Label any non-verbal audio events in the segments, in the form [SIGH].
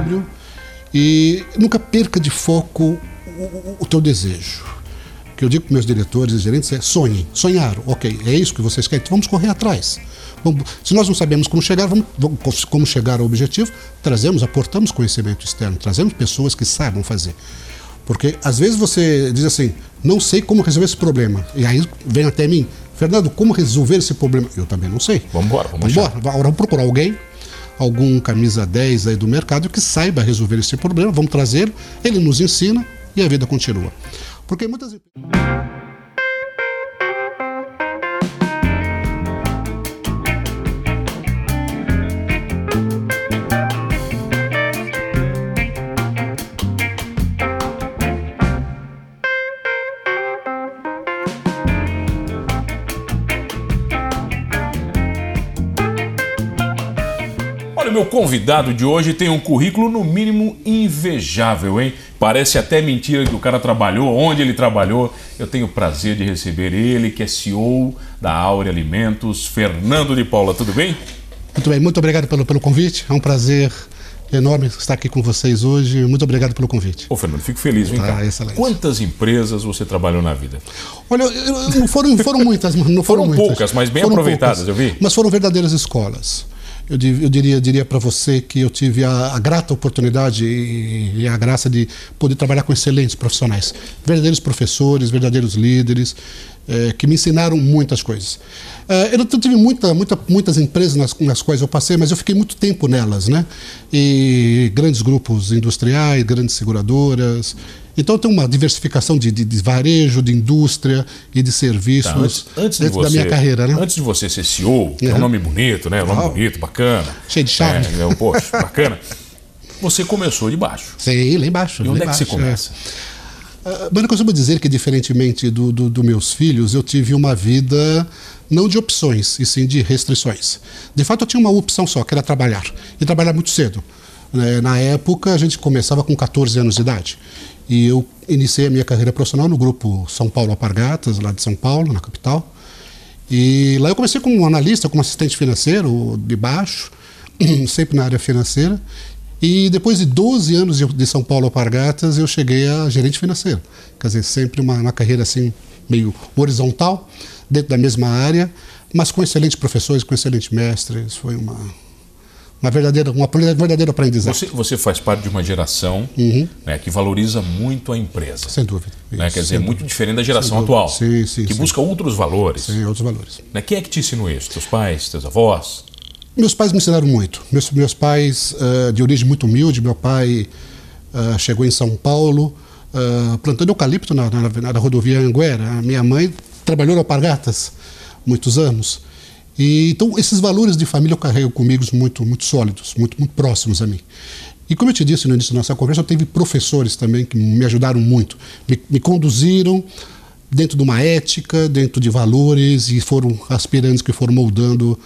equilíbrio e nunca perca de foco o, o teu desejo. O que eu digo para meus diretores e gerentes é sonhem, sonharam, ok, é isso que vocês querem, então vamos correr atrás. Vamos, se nós não sabemos como chegar, vamos, vamos, como chegar ao objetivo, trazemos, aportamos conhecimento externo, trazemos pessoas que saibam fazer. Porque às vezes você diz assim, não sei como resolver esse problema. E aí vem até mim, Fernando, como resolver esse problema? Eu também não sei. Vamos embora, vamos embora. Vamos procurar alguém, algum camisa 10 aí do mercado que saiba resolver esse problema, vamos trazer, ele nos ensina e a vida continua. Porque muitas Olha, o meu convidado de hoje tem um currículo no mínimo invejável, hein? Parece até mentira que o cara trabalhou, onde ele trabalhou. Eu tenho o prazer de receber ele, que é CEO da Áurea Alimentos, Fernando de Paula. Tudo bem? Muito bem, muito obrigado pelo, pelo convite. É um prazer enorme estar aqui com vocês hoje. Muito obrigado pelo convite. Ô, Fernando, fico feliz. Vem tá, cá. Excelente. Quantas empresas você trabalhou na vida? Olha, não foram, foram muitas. Não foram, foram muitas. poucas, mas bem foram aproveitadas, poucas, eu vi. Mas foram verdadeiras escolas eu, eu diria, diria para você que eu tive a, a grata oportunidade e, e, a graça de poder trabalhar com excelentes profissionais, verdadeiros professores, verdadeiros líderes, é, que me ensinaram muitas coisas. É, eu tive muita, muita, muitas empresas nas, nas, quais eu passei, mas eu fiquei muito tempo nelas, né? E grandes grupos industriais, grandes seguradoras, então tem uma diversificação de, de, de, varejo, de indústria e de serviços tá, antes, antes de você, da minha carreira, né? Antes de você ser CEO, que uhum. é um nome bonito, né? Um nome bonito, bacana. Cheio de charme. É, poxa, bacana. Você começou de baixo. Sim, lá embaixo. E onde é que você começa? É. Uh, mas eu costumo dizer que, diferentemente dos do, do meus filhos, eu tive uma vida não de opções, e sim de restrições. De fato, eu tinha uma opção só, que era trabalhar. E trabalhar muito cedo. Né? Na época, a gente começava com 14 anos de idade. E eu iniciei a minha carreira profissional no grupo São Paulo Apargatas, lá de São Paulo, na capital. E lá eu comecei como analista, como assistente financeiro, de baixo, [CLEARS THROAT] sempre na área financeira. E depois de 12 anos de São Paulo Apargatas, eu cheguei a gerente financeiro. Quer dizer, sempre uma, uma carreira assim, meio horizontal, dentro da mesma área, mas com excelentes professores, com excelentes mestres. Foi uma, uma verdadeira, uma verdadeira aprendizagem. Você, você faz parte de uma geração uhum. né, que valoriza muito a empresa. Sem dúvida. Né, quer dizer, muito diferente da geração atual. Sim, sim, que sim. busca outros valores. Sim, outros valores. Né, quem é que te ensinou isso? Teus pais, teus avós? Meus pais me ensinaram muito. Meus, meus pais, uh, de origem muito humilde, meu pai uh, chegou em São Paulo uh, plantando eucalipto na, na, na, rodovia Anguera. A minha mãe trabalhou no Alpargatas muitos anos. E, então, esses valores de família eu carrego comigo muito, muito sólidos, muito, muito próximos a mim. E como eu te disse no início da nossa conversa, eu tive professores também que me ajudaram muito, me, me conduziram dentro de uma ética, dentro de valores, e foram aspirantes que foram moldando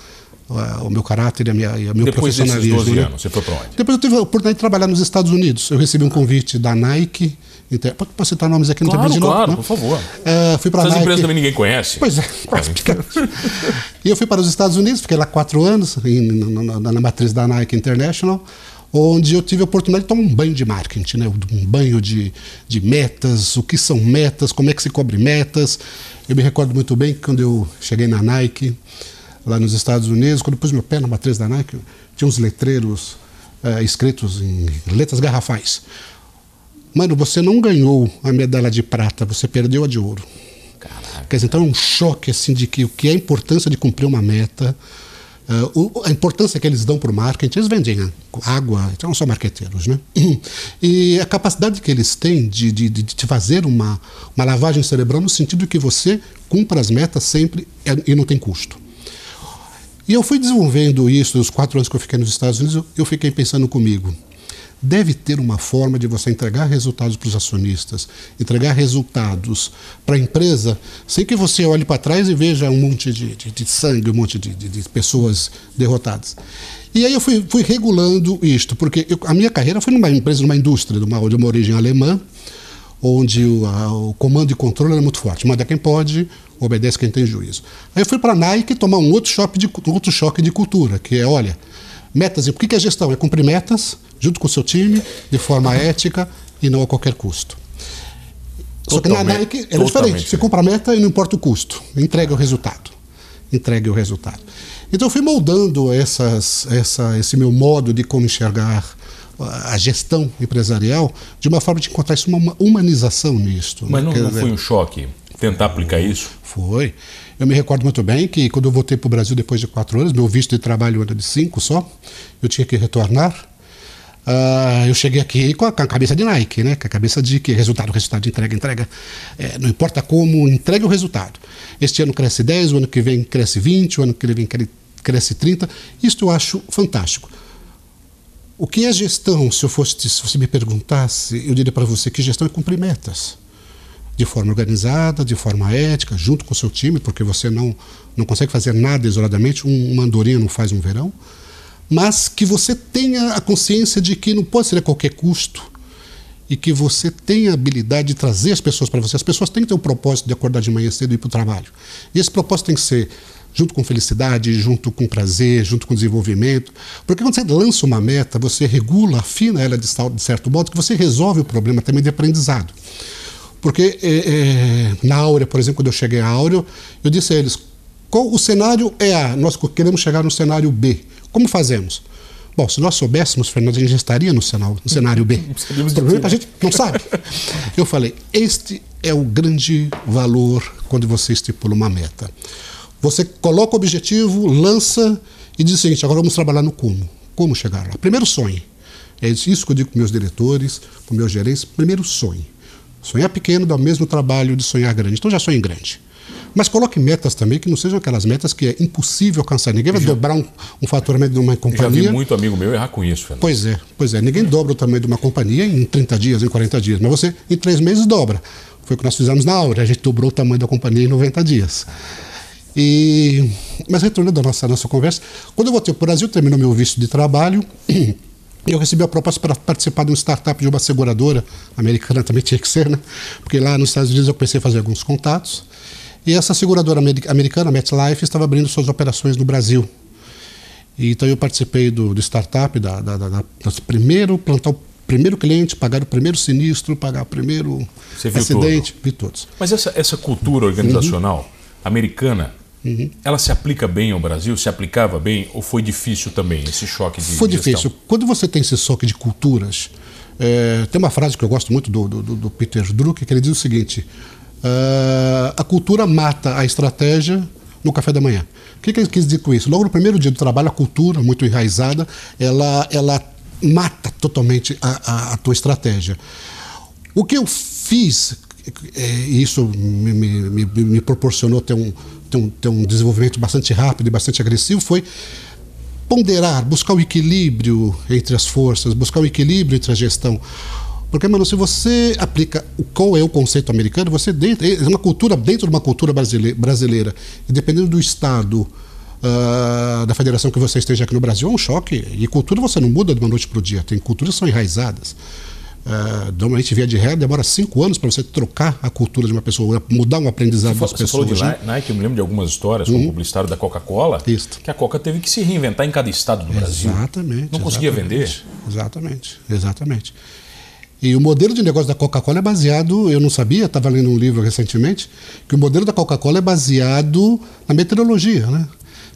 uh, o meu caráter e a minha, e a meu Depois profissionalismo. Depois desses 12 né? anos, você foi para onde? Depois eu tive a oportunidade de trabalhar nos Estados Unidos. Eu recebi um convite da Nike, Inter... Posso citar nomes aqui no claro, Claro, não? por favor. Uh, fui para Essas Nike... empresas também ninguém conhece. Pois é, quase E eu fui para os Estados Unidos, fiquei lá quatro anos, em, na, na, na, matriz da Nike International, onde eu tive a oportunidade de tomar um banho de marketing, né? um banho de, de metas, o que são metas, como é que se cobre metas. Eu me recordo muito bem que quando eu cheguei na Nike, lá nos Estados Unidos, quando eu pus meu pé na matriz da Nike, tinha uns letreiros uh, escritos em letras garrafais. Mano, você não ganhou a medalha de prata, você perdeu a de ouro. Caraca. Quer dizer, então é um choque assim de que o que é a importância de cumprir uma meta, uh, a importância que eles dão para o marketing, eles vendem água, então não são marqueteiros, né? [CLEARS THROAT] E a capacidade que eles têm de, de, de te fazer uma, uma lavagem cerebral no sentido de que você cumpra as metas sempre e não tem custo. E eu fui desenvolvendo isso nos quatro anos que eu fiquei nos Estados Unidos, eu fiquei pensando comigo deve ter uma forma de você entregar resultados para os acionistas, entregar resultados para a empresa, sem que você olhe para trás e veja um monte de, de, de sangue, um monte de, de, pessoas derrotadas. E aí eu fui, fui regulando isto, porque eu, a minha carreira foi numa empresa, numa indústria, de uma, de uma origem alemã, onde o, a, o, comando e controle era muito forte. Manda quem pode, obedece quem tem juízo. Aí eu fui para a Nike tomar um outro de, outro choque de cultura, que é, olha, Metas, e o que é gestão? É cumprir metas junto com o seu time, de forma ética e não a qualquer custo. Só que na Nike é diferente. Você compra a meta e não importa o custo. Entrega o resultado. Entrega o resultado. Então eu fui moldando essas, essa, esse meu modo de como enxergar a gestão empresarial de uma forma de encontrar isso uma humanização nisto. Mas né? não, não foi um choque tentar aplicar isso? Foi. Eu me recordo muito bem que quando eu voltei para o Brasil depois de quatro anos, meu visto de trabalho era de cinco só, eu tinha que retornar. Uh, eu cheguei aqui com a, com a, cabeça de Nike, né? com a cabeça de que resultado, resultado, entrega, entrega. É, não importa como, entrega o resultado. Este ano cresce 10, o ano que vem cresce 20, o ano que vem cresce 30. Isto eu acho fantástico. O que é gestão? Se eu fosse, se você me perguntasse, eu diria para você que gestão é cumprir metas de forma organizada, de forma ética, junto com o seu time, porque você não, não consegue fazer nada isoladamente, um, uma andorinha não faz um verão, mas que você tenha a consciência de que não pode ser a qualquer custo e que você tenha a habilidade de trazer as pessoas para você. As pessoas têm que ter um propósito de acordar de manhã cedo e ir para o trabalho. E esse propósito tem que ser junto com felicidade, junto com prazer, junto com desenvolvimento. Porque quando você lança uma meta, você regula, afina ela de, certo modo, que você resolve o problema também de aprendizado. Porque é, é, na Áurea, por exemplo, quando eu cheguei à Áurea, eu disse a eles, qual o cenário é A, nós queremos chegar no cenário B. Como fazemos? Bom, se nós soubéssemos, Fernando, a gente já estaria no cenário, no cenário B. o problema é que a gente não sabe. Eu falei, este é o grande valor quando você estipula uma meta. Você coloca o objetivo, lança e diz o seguinte, agora vamos trabalhar no como. Como chegar lá? Primeiro sonhe. É isso que eu digo para meus diretores, para meus gerentes. Primeiro sonhe. Sonhar pequeno dá o mesmo trabalho de sonhar grande. Então já sonhe grande. Mas coloque metas também que não sejam aquelas metas que é impossível alcançar. Ninguém vai já, dobrar um, um, faturamento de uma companhia. Já vi muito amigo meu errar com isso, Fernando. Pois é, pois é. Ninguém dobra o tamanho de uma companhia em 30 dias, em 40 dias. Mas você, em três meses, dobra. Foi o que nós fizemos na Aura. A gente dobrou o tamanho da companhia em 90 dias. E, mas retornando à nossa, à nossa conversa, quando eu voltei para o Brasil, terminou meu visto de trabalho. [CLEARS THROAT] eu recebi a proposta para participar de uma startup de uma seguradora americana, também tinha que ser, né? Porque lá nos Estados Unidos eu comecei a fazer alguns contatos. E essa seguradora americana, MetLife, estava abrindo suas operações no Brasil. E, então eu participei do, do startup, da, da, da, da primeiro plantar o primeiro cliente, pagar o primeiro sinistro, pagar o primeiro acidente, tudo. vi todos. Mas essa, essa cultura organizacional uhum. americana, Uhum. Ela se aplica bem ao Brasil? Se aplicava bem? Ou foi difícil também esse choque de Foi gestão? difícil. Quando você tem esse choque de culturas, é, tem uma frase que eu gosto muito do, do, do Peter Drucker, que ele diz o seguinte: uh, a cultura mata a estratégia no café da manhã. O que, que ele quis dizer com isso? Logo no primeiro dia do trabalho, a cultura, muito enraizada, ela, ela mata totalmente a, a, a tua estratégia. O que eu fiz, é, e isso me, me, me, me proporcionou ter um, ter um, ter um desenvolvimento bastante rápido e bastante agressivo, foi ponderar, buscar o equilíbrio entre as forças, buscar o equilíbrio entre a gestão. Porque, mano, se você aplica o qual é o conceito americano, você dentro, é uma cultura dentro de uma cultura brasileira, e dependendo do estado uh, da federação que você esteja aqui no Brasil, é um choque. E cultura você não muda de uma noite para o dia, tem culturas que são enraizadas. Uh, normalmente, via de regra, demora cinco anos para você trocar a cultura de uma pessoa, mudar um aprendizado das pessoas. Você falou de Nike, eu me lembro de algumas histórias, como uhum. publicitário da Coca-Cola, que a Coca teve que se reinventar em cada estado do Brasil. Exatamente. Não conseguia vender. Exatamente, exatamente. E o modelo de negócio da Coca-Cola é baseado, eu não sabia, estava lendo um livro recentemente, que o modelo da Coca-Cola é baseado na meteorologia, né?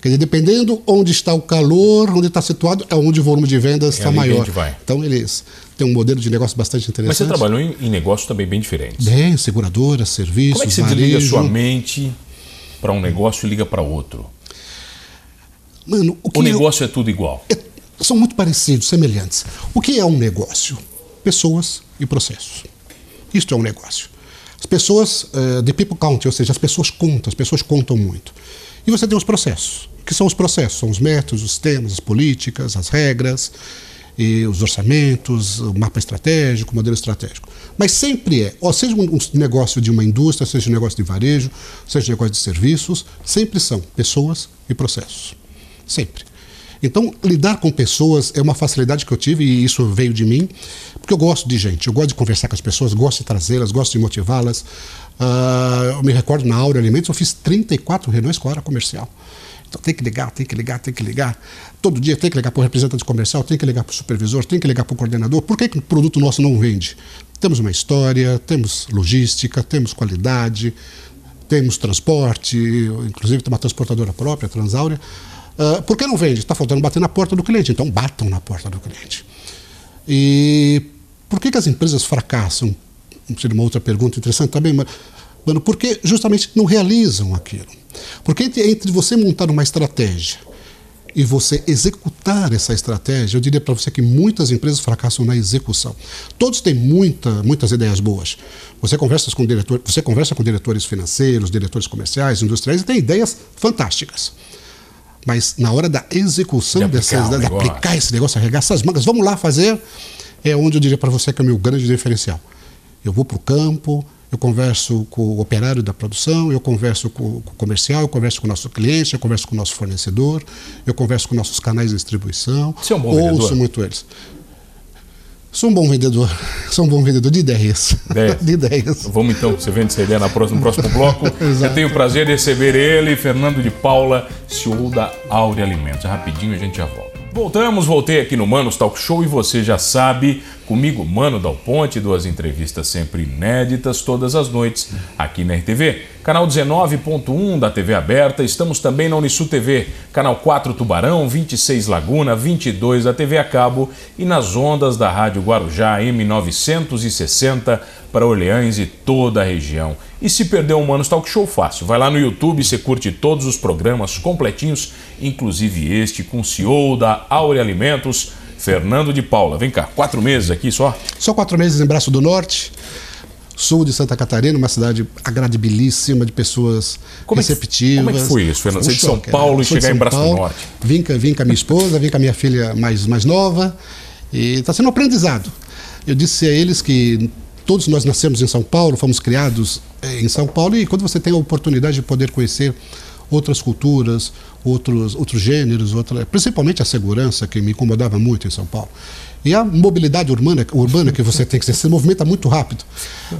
Quer dizer, dependendo onde está o calor, onde está situado, é onde o volume de vendas é está maior. Então eles têm um modelo de negócio bastante interessante. Mas você trabalhou em, em negócios também bem diferentes. Bem, seguradora, serviços, Como é que você varejo. desliga sua mente para um negócio e liga para outro? Mano, o, o negócio eu, é tudo igual. É, são muito parecidos, semelhantes. O que é um negócio? Pessoas e processos. Isto é um negócio. As pessoas, uh, the people count, ou seja, as pessoas contam, as pessoas contam muito. E você tem os processos. O que são os processos? São os métodos, os temas, as políticas, as regras, e os orçamentos, o mapa estratégico, o modelo estratégico. Mas sempre é, ou seja um negócio de uma indústria, seja um negócio de varejo, seja um negócio de serviços, sempre são pessoas e processos. Sempre. Então, lidar com pessoas é uma facilidade que eu tive e isso veio de mim, porque eu gosto de gente, eu gosto de conversar com as pessoas, gosto de trazê-las, gosto de motivá-las. Uh, eu me recordo na Aura Alimentos, eu fiz 34 reuniões com a área comercial. Então tem que ligar, tem que ligar, tem que ligar. Todo dia tem que ligar para o representante comercial, tem que ligar para o supervisor, tem que ligar para o coordenador. Por que, que o produto nosso não vende? Temos uma história, temos logística, temos qualidade, temos transporte, inclusive tem uma transportadora própria, Transáurea. Uh, por que não vende? Está faltando bater na porta do cliente. Então batam na porta do cliente. E por que, que as empresas fracassam? Seria uma outra pergunta interessante também, mas Mano, porque justamente não realizam aquilo. Porque entre, entre você montar uma estratégia e você executar essa estratégia, eu diria para você que muitas empresas fracassam na execução. Todos têm muita, muitas ideias boas. Você conversa com diretor, você conversa com diretores financeiros, diretores comerciais, industriais e tem ideias fantásticas. Mas na hora da execução de dessas, um de aplicar esse negócio, arregaçar as mangas, vamos lá fazer, é onde eu diria para você que é o meu grande diferencial. Eu vou para o campo, eu converso com o operário da produção, eu converso com, o comercial, eu converso com o nosso cliente, eu converso com o nosso fornecedor, eu converso com nossos canais de distribuição. Você é um bom ouço vendedor? muito eles. Sou um bom vendedor. Sou um bom vendedor de ideias. ideias. [LAUGHS] de ideias. Vamos então, você vende essa ideia no próximo, no próximo bloco. [LAUGHS] Eu tenho o prazer de receber ele, Fernando de Paula, CEO da Aure Alimentos. Rapidinho a gente já volta. Voltamos, voltei aqui no Manos Talk Show e você já sabe, comigo, Mano Dal Ponte, duas entrevistas sempre inéditas todas as noites aqui na RTV. Canal 19.1 da TV aberta, estamos também na Unisul TV, canal 4 Tubarão, 26 Laguna, 22 da TV a cabo e nas ondas da Rádio Guarujá M960 para Orleans e toda a região. E se perdeu o Manos Talk Show, fácil. Vai lá no YouTube, você curte todos os programas completinhos, inclusive este com o CEO da Aure Alimentos, Fernando de Paula. Vem cá, quatro meses aqui só? Só quatro meses em Braço do Norte, sul de Santa Catarina, uma cidade agradabilíssima, de pessoas como receptivas. É que, como é que foi isso, Fernando? Você de São Paulo e chegar em Braço Paulo, do Norte? Vim, vim com a minha esposa, vim com a minha filha mais, mais nova, e está sendo um aprendizado. Eu disse a eles que todos nós nascemos em São Paulo, fomos criados eh, em São Paulo e quando você tem a oportunidade de poder conhecer outras culturas, outros, outros gêneros, outra, principalmente a segurança, que me incomodava muito em São Paulo. E a mobilidade urbana, urbana que você tem que ser, se movimenta muito rápido.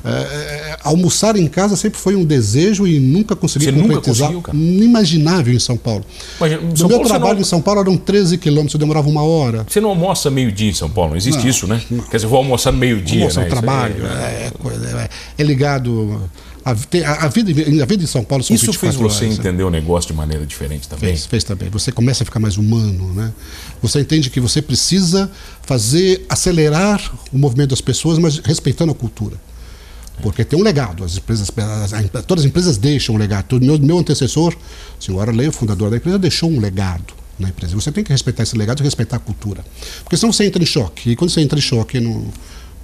É, almoçar em casa sempre foi um desejo e nunca consegui você concretizar. Nunca Inimaginável em São Paulo. Mas, no meu Paulo, trabalho não... em São Paulo eram 13 quilômetros, eu demorava uma hora. Você não almoça meio-dia em São Paulo, não existe não, isso, né? Não. Quer dizer, vou almoçar meio-dia. Almoçar né? no trabalho, é, é, é ligado a, a, vida, a vida em São Paulo são Isso fez você horas, entender o negócio de maneira diferente também? Fez, fez também. Você começa a ficar mais humano, né? Você entende que você precisa fazer, acelerar o movimento das pessoas, mas respeitando a cultura. Porque tem um legado, as empresas, as, todas as empresas deixam um legado. Meu, meu antecessor, o senhor Arley, o fundador da empresa, deixou um legado na empresa. Você tem que respeitar esse legado e respeitar a cultura. Porque senão você entra em choque. E quando você entra em choque, não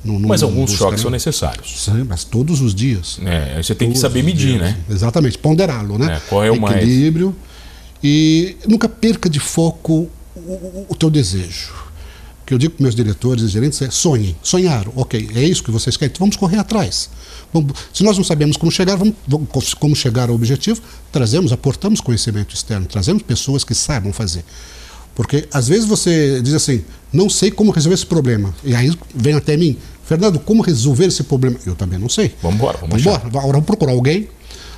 mas alguns choques são necessários. Sim, mas todos os dias. É, você tem que saber medir, né? Exatamente, ponderá-lo, né? É, qual é o Equilíbrio. Mais... E nunca perca de foco o, o teu desejo. O que eu digo para meus diretores e gerentes é sonhem, sonharam, ok, é isso que vocês querem, então vamos correr atrás. Vamos, se nós não sabemos como chegar, vamos, vamos, como chegar ao objetivo, trazemos, aportamos conhecimento externo, trazemos pessoas que saibam fazer. Porque às vezes você diz assim, não sei como resolver esse problema. E aí vem até mim, Fernando, como resolver esse problema? Eu também não sei. Vamos embora, vamos embora. Vamos procurar alguém,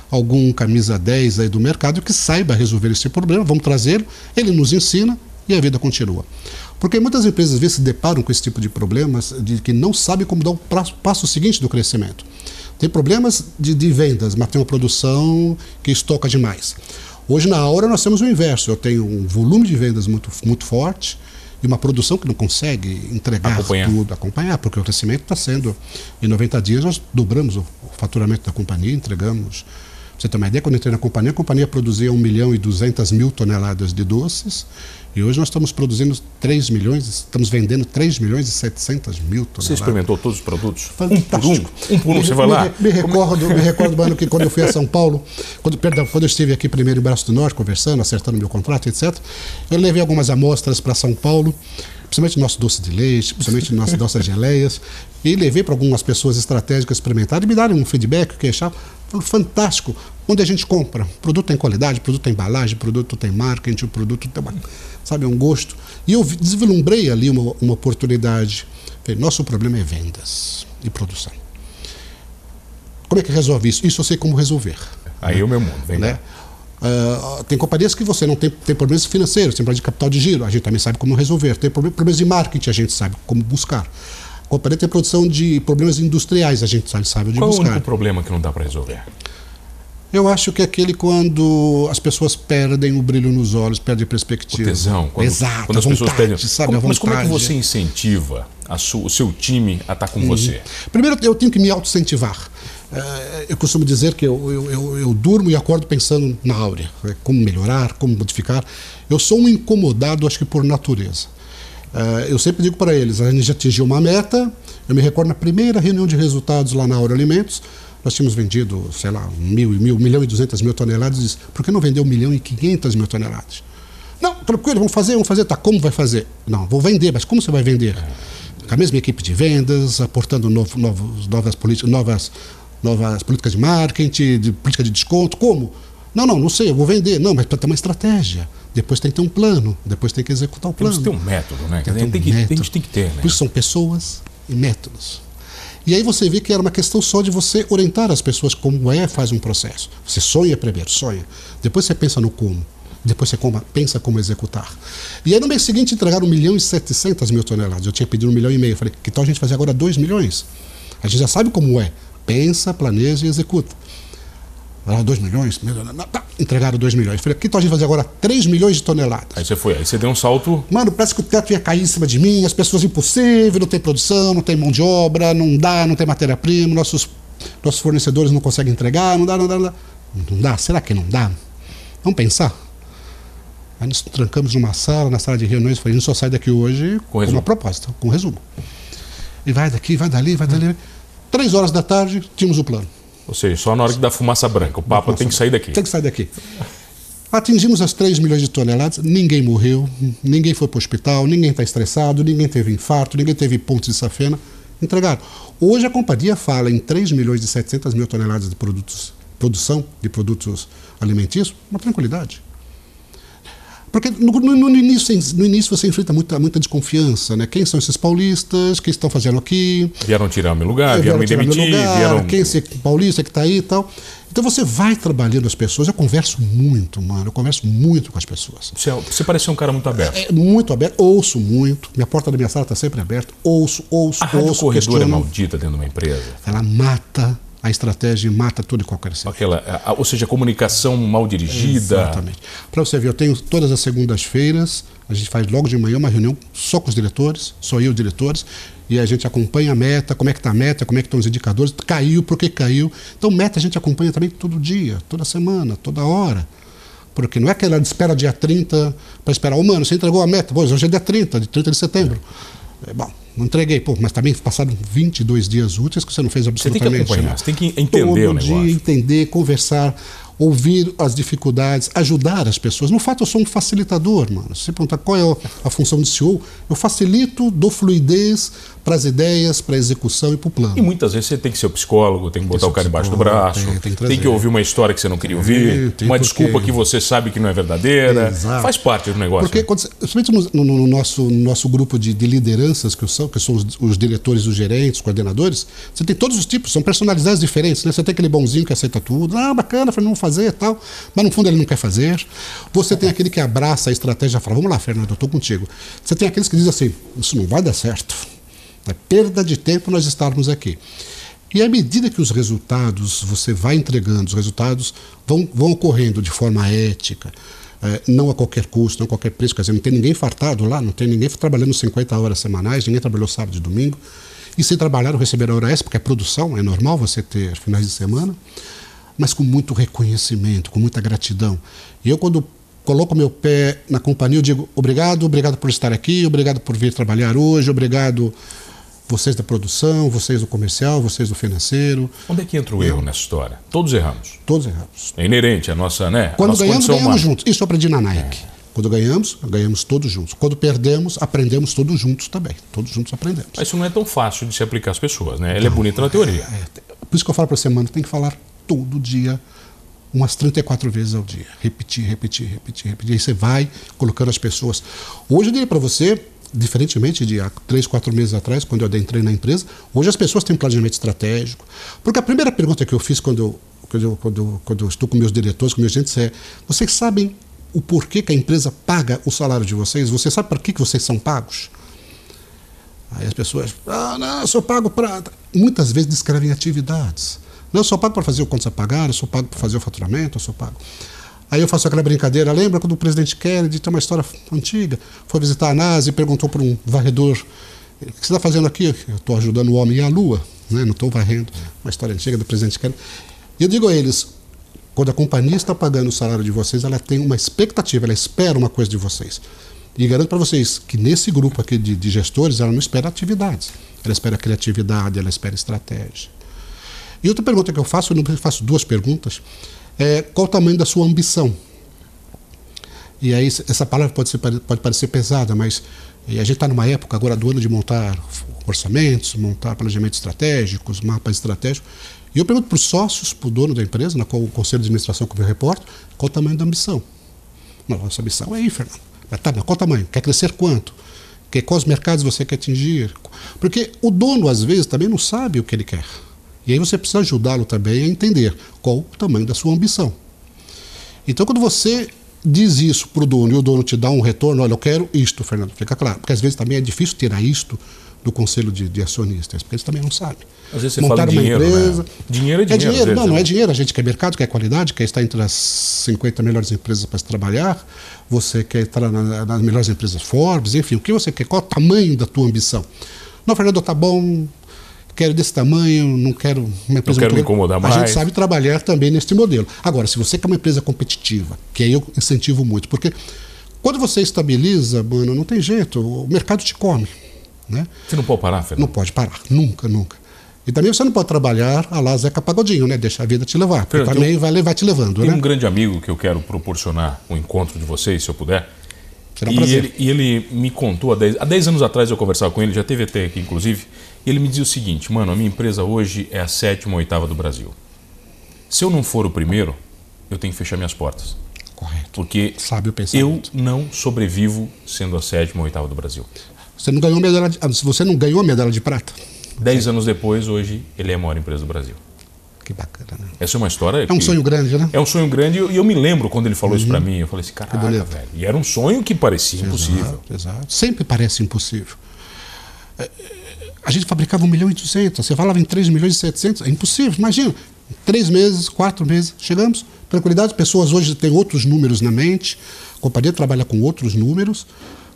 algum camisa 10 aí do mercado que saiba resolver esse problema, vamos trazer, ele nos ensina e a vida continua. Porque muitas empresas às vezes se deparam com esse tipo de problemas de que não sabem como dar o passo, passo seguinte do crescimento. Tem problemas de, de, vendas, mas tem uma produção que estoca demais. Hoje na hora nós temos o inverso. Eu tenho um volume de vendas muito, muito forte, e uma produção que não consegue entregar acompanhar. tudo, acompanhar, porque o crescimento está sendo. Em 90 dias nós dobramos o faturamento da companhia, entregamos. Você ter uma ideia, quando eu entrei na companhia, a companhia produzia 1 milhão e 200 mil toneladas de doces e hoje nós estamos produzindo 3 milhões, estamos vendendo 3 milhões e 700 mil toneladas. Você experimentou todos os produtos? Fantástico. Um por um, um, por um. você vai lá? Me, me recordo, me recordo, mano, que quando eu fui a São Paulo, quando, perdão, quando eu estive aqui primeiro em Braço do Norte, conversando, acertando meu contrato, etc., eu levei algumas amostras para São Paulo, principalmente nosso doce de leite, principalmente nossas [LAUGHS] nossas geleias, e levei para algumas pessoas estratégicas experimentarem e me darem um feedback que achavam fantástico. Onde a gente compra? O produto tem qualidade, o produto tem embalagem, o produto tem marketing, o produto tem uma, sabe, um gosto. E eu deslumbrei ali uma, uma oportunidade. Falei, nosso problema é vendas e produção. Como é que resolve isso? Isso eu sei como resolver. Aí é o meu mundo, vem né? Uh, tem companhias que você não tem, tem problemas financeiros, tem problemas de capital de giro, a gente também sabe como resolver. Tem problemas de marketing, a gente sabe como buscar. Companhia tem produção de problemas industriais, a gente sabe, sabe onde Qual buscar. Qual é o único problema que não dá para resolver? Eu acho que é aquele quando as pessoas perdem o brilho nos olhos, perdem perspectiva. O tesão. Quando, Exato, quando as vontade, pessoas perdem. Sabe, como, a mas como é que você incentiva su, o seu time a estar com uhum. você? Primeiro, eu tenho que me auto-incentivar. É, eu costumo dizer que eu, eu, eu, eu, durmo e acordo pensando na áurea, né? como melhorar, como modificar. Eu sou um incomodado, acho que por natureza. É, eu sempre digo para eles: a gente atingiu uma meta. Eu me recordo na primeira reunião de resultados lá na Aura Alimentos, nós tínhamos vendido, sei lá, mil, mil, milhão e duzentas mil toneladas. Por que não vendeu um milhão e quinhentas mil toneladas? Não, tranquilo, vamos fazer, vamos fazer. Tá, como vai fazer? Não, vou vender, mas como você vai vender? Com a mesma equipe de vendas, aportando novo, novos, novas, políticas, novas, novas políticas de marketing, de política de desconto. Como? Não, não, não sei, eu vou vender. Não, mas para ter uma estratégia. Depois tem que ter um plano, depois tem que executar o plano. Tem que ter um método, né? Tem, tem, tem, que, método. tem, tem que ter, né? Por isso são pessoas e métodos. E aí você vê que era uma questão só de você orientar as pessoas como é, faz um processo. Você sonha primeiro, sonha. Depois você pensa no como. Depois você pensa como executar. E aí no mês seguinte entregaram 1 milhão e 700 mil toneladas. Eu tinha pedido 1 milhão e meio. Eu falei, que tal a gente fazer agora 2 milhões? A gente já sabe como é. Pensa, planeja e executa. 2 milhões? Tá, entregaram 2 milhões. Falei, que tal a gente fazer agora 3 milhões de toneladas? Aí você foi, aí você deu um salto. Mano, parece que o teto ia cair em cima de mim, as pessoas impossível, não tem produção, não tem mão de obra, não dá, não tem matéria-prima, nossos, nossos fornecedores não conseguem entregar, não dá, não dá, não dá. Não dá? Será que não dá? Vamos pensar. Aí nos trancamos numa sala, na sala de reuniões, falei, a gente só sai daqui hoje com, com uma proposta, com um resumo. E vai daqui, vai dali, vai dali. Três horas da tarde, tínhamos o plano. Ou seja, só na hora que dá fumaça branca. O Papa tem que sair daqui. Tem que sair daqui. Atingimos as 3 milhões de toneladas, ninguém morreu, ninguém foi para o hospital, ninguém está estressado, ninguém teve infarto, ninguém teve pontos de safena. Entregaram. Hoje a companhia fala em 3 milhões e 700 mil toneladas de produtos, produção de produtos alimentícios, uma tranquilidade. Porque no, no, no, início, no início você enfrenta muita, muita desconfiança, né? Quem são esses paulistas? O que estão fazendo aqui? Vieram tirar meu lugar, vieram, vieram me demitir, lugar, vieram... Quem é esse paulista que está aí e tal? Então você vai trabalhando as pessoas. Eu converso muito, mano. Eu converso muito com as pessoas. Você, você parece um cara muito aberto. É, muito aberto. Ouço muito. Minha porta da minha sala está sempre aberta. Ouço, ouço, a ouço. A corredor é maldita dentro de uma empresa. Ela mata a estratégia mata tudo e qualquer coisa. Aquela, ou seja, a comunicação mal dirigida. Exatamente. Para você ver, eu tenho todas as segundas-feiras, a gente faz logo de manhã uma reunião só com os diretores, só eu, os diretores, e a gente acompanha a meta, como é que está a meta, como é que estão os indicadores, caiu, por que caiu. Então, meta a gente acompanha também todo dia, toda semana, toda hora. Porque não é aquela de espera dia 30 para esperar, ô oh, mano, você entregou a meta? Pois, hoje é dia 30, de 30 de setembro. É, bom, não entreguei, pô, mas também passaram 22 dias úteis que você não fez absolutamente Você tem que acompanhar, nada. você tem que entender Todo o negócio. dia entender, conversar, ouvir as dificuldades, ajudar as pessoas. No fato, eu sou um facilitador, mano. Se você perguntar qual é a função de CEO, eu facilito, dou fluidez para as ideias, para a execução e para o plano. E muitas vezes você tem que ser o psicólogo, tem que botar o cara embaixo do braço, tem, tem, que, tem que, ouvir uma história que você não queria ouvir, tem, uma porque... desculpa que você sabe que não é verdadeira. Exato. Faz parte do negócio. Porque, né? quando, principalmente no, no, nosso, no nosso grupo de, de lideranças, que são, que são os, os diretores, os gerentes, os coordenadores, você tem todos os tipos, são personalidades diferentes. Né? Você tem aquele bonzinho que aceita tudo, ah, bacana, vamos fazer e tal, mas no fundo ele não quer fazer. Você tem aquele que abraça a estratégia e fala, vamos lá, Fernando, eu estou contigo. Você tem aqueles que dizem assim, isso não vai dar certo. É perda de tempo nós estarmos aqui. E à medida que os resultados, você vai entregando, os resultados vão, vão ocorrendo de forma ética, é, não a qualquer custo, não a qualquer preço. Quer dizer, não tem ninguém fartado lá, não tem ninguém trabalhando 50 horas semanais, ninguém trabalhou sábado e domingo. E se trabalharam, receberam hora extra, porque é produção, é normal você ter finais de semana, mas com muito reconhecimento, com muita gratidão. E eu, quando coloco meu pé na companhia, eu digo obrigado, obrigado por estar aqui, obrigado por vir trabalhar hoje, obrigado vocês da produção, vocês do comercial, vocês do financeiro. Onde é que entra o erro nessa história? Todos erramos. Todos erramos. É inerente à nossa, né? Quando nossa ganhamos, ganhamos humana. juntos. Isso eu aprendi na Nike. É. Quando ganhamos, ganhamos todos juntos. Quando perdemos, aprendemos todos juntos também. Todos juntos aprendemos. Mas isso não é tão fácil de se aplicar às pessoas, né? Ele é bonito na teoria. É, é, por isso que eu falo para você, mano, tem que falar todo dia, umas 34 vezes ao dia. Repetir, repetir, repetir, repetir. Aí você vai colocando as pessoas. Hoje eu diria para você, diferentemente de há três, quatro meses atrás, quando eu entrei na empresa, hoje as pessoas têm um planejamento estratégico. Porque a primeira pergunta que eu fiz quando eu quando eu, quando, quando eu estou com meus diretores, com meus gerentes, é: vocês sabem o porquê que a empresa paga o salário de vocês? Você sabe para que, que vocês são pagos? Aí as pessoas, ah, não, eu sou pago para. Muitas vezes descrevem atividades. Não, eu sou pago para fazer o contas a pagar, eu sou pago para fazer o faturamento, eu sou pago. Aí eu faço aquela brincadeira, lembra quando o presidente Kennedy, tem uma história antiga, foi visitar a NASA e perguntou para um varredor, o que você está fazendo aqui? Eu estou ajudando o homem a lua, né? não estou varrendo. Uma história antiga do presidente Kennedy. E eu digo a eles, quando a companhia está pagando o salário de vocês, ela tem uma expectativa, ela espera uma coisa de vocês. E garanto para vocês que nesse grupo aqui de, de, gestores, ela não espera atividades. Ela espera criatividade, ela espera estratégia. E outra pergunta que eu faço, eu faço duas perguntas, é qual o tamanho da sua ambição? E aí essa palavra pode, ser, pode parecer pesada, mas a gente está numa época agora do ano de montar orçamentos, montar planejamentos estratégicos, mapas estratégicos. E eu pergunto para os sócios, para o dono da empresa, na qual o conselho de administração que eu reporto, qual o tamanho da ambição? Nossa ambição é aí, Fernando. Mas tá, mas qual o tamanho? Quer crescer quanto? Quais mercados você quer atingir? Porque o dono, às vezes, também não sabe o que ele quer. E aí você precisa ajudá-lo também a entender qual o tamanho da sua ambição. Então, quando você diz isso para o dono e o dono te dá um retorno, olha, eu quero isto, Fernando, fica claro. Porque às vezes também é difícil tirar isto do conselho de, de acionistas, porque eles também não sabem. Às vezes você Montar fala uma dinheiro, empresa. Né? Dinheiro é dinheiro. É dinheiro, não, não é né? dinheiro. A gente quer mercado, quer qualidade, quer estar entre as 50 melhores empresas para se trabalhar, você quer estar na, nas melhores empresas Forbes, enfim, o que você quer, qual o tamanho da tua ambição. Não, Fernando, tá bom, quero desse tamanho, não quero uma empresa. Não quero me incomodar mais. A gente sabe trabalhar também neste modelo. Agora, se você quer uma empresa competitiva, que aí eu incentivo muito, porque quando você estabiliza, mano, não tem jeito, o mercado te come. Né? Você não pode parar, Fernando? Não pode parar, nunca, nunca. E também você não pode trabalhar a lá Zeca Pagodinho, né? Deixa a vida te levar. Porque também um, vai levar te levando, tem né? um grande amigo que eu quero proporcionar um encontro de vocês, se eu puder. Será um e, prazer. ele, e ele me contou, há 10, há 10 anos atrás eu conversava com ele, já teve até aqui inclusive, e ele me dizia o seguinte, mano, a minha empresa hoje é a sétima ou oitava do Brasil. Se eu não for o primeiro, eu tenho que fechar minhas portas. Correto. Porque Sabe o eu não sobrevivo sendo a sétima ou oitava do Brasil. Você não ganhou medalha de, se você não ganhou a medalha de prata. Dez Sim. anos depois, hoje, ele é a maior empresa do Brasil. Que bacana, né? Essa é uma história. É um sonho grande, né? É um sonho grande e eu, eu, me lembro quando ele falou uhum. isso para mim. Eu falei assim, caraca, velho. E era um sonho que parecia exato, impossível. Exato. Sempre parece impossível. É, a gente fabricava 1 milhão e 200, você falava em 3 milhões e 700, é impossível, imagina. Três meses, quatro meses, chegamos, tranquilidade. Pessoas hoje têm outros números na mente, a companhia trabalha com outros números,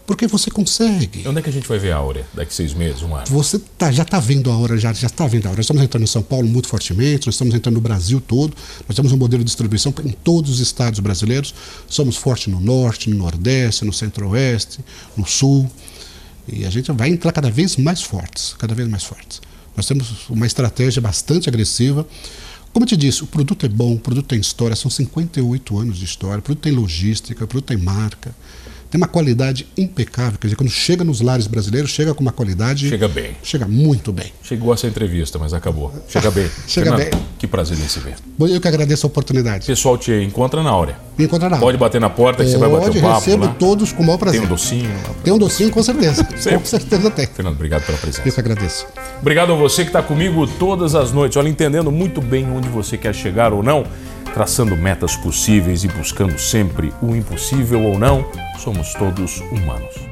porque você consegue. Onde é que a gente vai ver a Áurea daqui seis meses, um ano? Você tá, já está vendo a hora, já está vendo a hora. Nós estamos entrando em São Paulo muito fortemente, nós estamos entrando no Brasil todo, nós temos um modelo de distribuição em todos os estados brasileiros. Somos fortes no norte, no nordeste, no centro-oeste, no sul. E a gente vai entrar cada vez mais fortes, cada vez mais fortes. Nós temos uma estratégia bastante agressiva. Como eu te disse, o produto é bom, o produto tem história, são 58 anos de história, o produto tem logística, o produto tem marca tem uma qualidade impecável. Quer dizer, quando chega nos lares brasileiros, chega com uma qualidade. Chega bem. Chega muito bem. Chegou essa entrevista, mas acabou. Chega bem. [LAUGHS] chega Fernando, bem. Que prazer em se ver. Eu que agradeço a oportunidade. O pessoal te encontra na hora. Me encontra na hora. Pode bater na porta que você vai bater um papo. recebo lá. todos com o maior prazer. Tem um docinho? Tem um docinho, com certeza. [LAUGHS] com certeza tem. Fernando, obrigado pela presença. Eu que agradeço. Obrigado a você que está comigo todas as noites. Olha, entendendo muito bem onde você quer chegar ou não traçando metas possíveis e buscando sempre o impossível ou não, somos todos humanos.